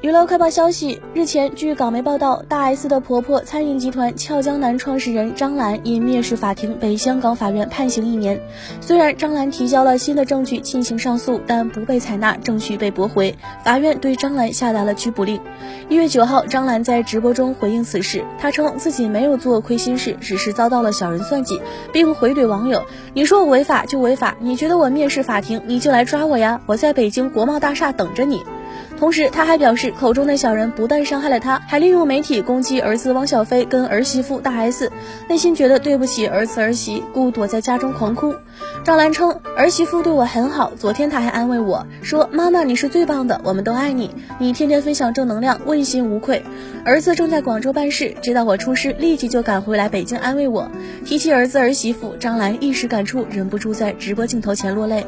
娱乐快报消息：日前，据港媒报道，大 S 的婆婆餐饮集团俏江南创始人张兰因蔑视法庭被香港法院判刑一年。虽然张兰提交了新的证据进行上诉，但不被采纳，证据被驳回，法院对张兰下达了拘捕令。一月九号，张兰在直播中回应此事，她称自己没有做亏心事，只是遭到了小人算计，并回怼网友：“你说我违法就违法，你觉得我蔑视法庭，你就来抓我呀！我在北京国贸大厦等着你。”同时，他还表示，口中的小人不但伤害了他，还利用媒体攻击儿子汪小菲跟儿媳妇大 S，内心觉得对不起儿子儿媳，故躲在家中狂哭。张兰称，儿媳妇对我很好，昨天她还安慰我说：“妈妈，你是最棒的，我们都爱你，你天天分享正能量，问心无愧。”儿子正在广州办事，知道我出事，立即就赶回来北京安慰我。提起儿子儿媳妇，张兰一时感触，忍不住在直播镜头前落泪。